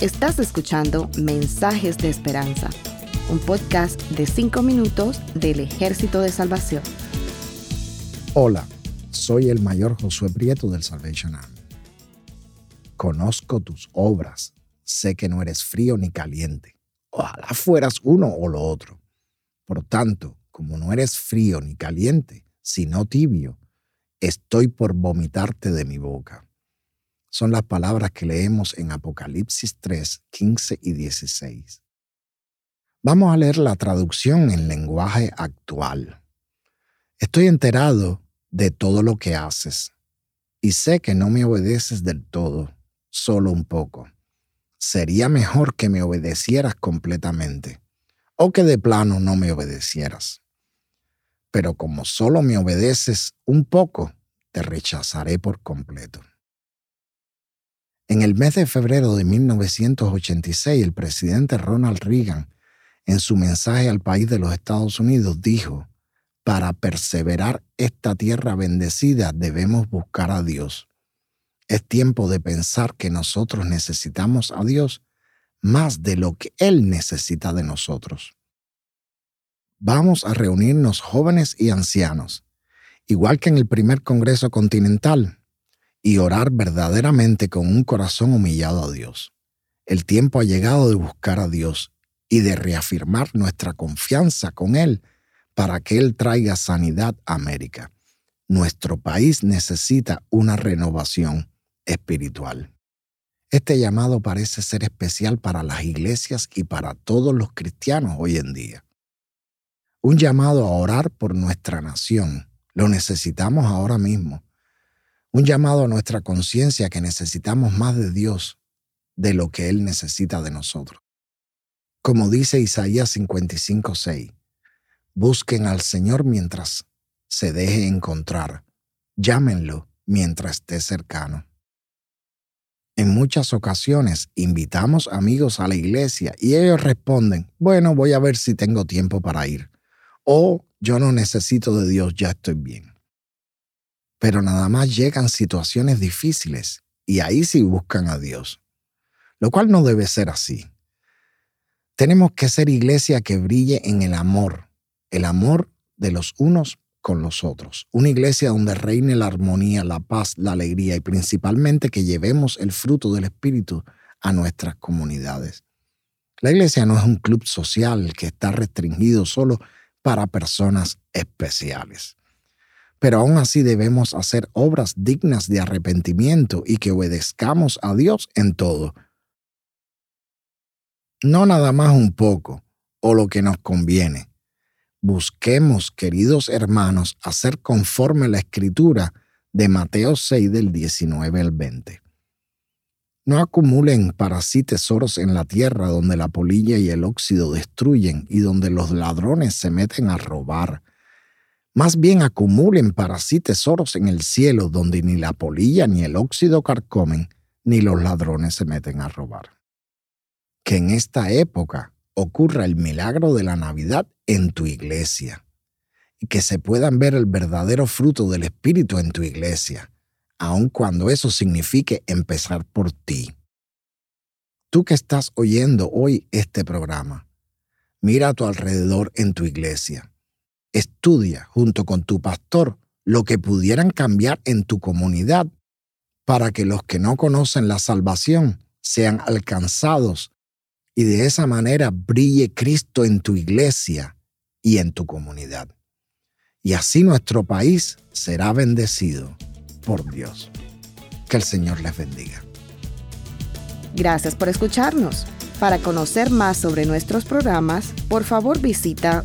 Estás escuchando Mensajes de Esperanza, un podcast de 5 minutos del Ejército de Salvación. Hola, soy el mayor Josué Prieto del Salvation Army. Conozco tus obras, sé que no eres frío ni caliente. Ojalá fueras uno o lo otro. Por tanto, como no eres frío ni caliente, sino tibio, estoy por vomitarte de mi boca. Son las palabras que leemos en Apocalipsis 3, 15 y 16. Vamos a leer la traducción en lenguaje actual. Estoy enterado de todo lo que haces y sé que no me obedeces del todo, solo un poco. Sería mejor que me obedecieras completamente o que de plano no me obedecieras pero como solo me obedeces un poco, te rechazaré por completo. En el mes de febrero de 1986, el presidente Ronald Reagan, en su mensaje al país de los Estados Unidos, dijo, para perseverar esta tierra bendecida debemos buscar a Dios. Es tiempo de pensar que nosotros necesitamos a Dios más de lo que Él necesita de nosotros vamos a reunirnos jóvenes y ancianos, igual que en el primer Congreso Continental, y orar verdaderamente con un corazón humillado a Dios. El tiempo ha llegado de buscar a Dios y de reafirmar nuestra confianza con Él para que Él traiga sanidad a América. Nuestro país necesita una renovación espiritual. Este llamado parece ser especial para las iglesias y para todos los cristianos hoy en día. Un llamado a orar por nuestra nación. Lo necesitamos ahora mismo. Un llamado a nuestra conciencia que necesitamos más de Dios de lo que Él necesita de nosotros. Como dice Isaías 55:6, busquen al Señor mientras se deje encontrar, llámenlo mientras esté cercano. En muchas ocasiones invitamos amigos a la iglesia y ellos responden, bueno, voy a ver si tengo tiempo para ir o yo no necesito de Dios, ya estoy bien. Pero nada más llegan situaciones difíciles y ahí sí buscan a Dios, lo cual no debe ser así. Tenemos que ser iglesia que brille en el amor, el amor de los unos con los otros. Una iglesia donde reine la armonía, la paz, la alegría y principalmente que llevemos el fruto del Espíritu a nuestras comunidades. La iglesia no es un club social que está restringido solo para personas especiales. Pero aún así debemos hacer obras dignas de arrepentimiento y que obedezcamos a Dios en todo. No nada más un poco o lo que nos conviene. Busquemos, queridos hermanos, hacer conforme la escritura de Mateo 6 del 19 al 20. No acumulen para sí tesoros en la tierra donde la polilla y el óxido destruyen y donde los ladrones se meten a robar. Más bien acumulen para sí tesoros en el cielo donde ni la polilla ni el óxido carcomen, ni los ladrones se meten a robar. Que en esta época ocurra el milagro de la Navidad en tu iglesia y que se puedan ver el verdadero fruto del Espíritu en tu iglesia aun cuando eso signifique empezar por ti. Tú que estás oyendo hoy este programa, mira a tu alrededor en tu iglesia. Estudia junto con tu pastor lo que pudieran cambiar en tu comunidad para que los que no conocen la salvación sean alcanzados y de esa manera brille Cristo en tu iglesia y en tu comunidad. Y así nuestro país será bendecido por Dios. Que el Señor les bendiga. Gracias por escucharnos. Para conocer más sobre nuestros programas, por favor visita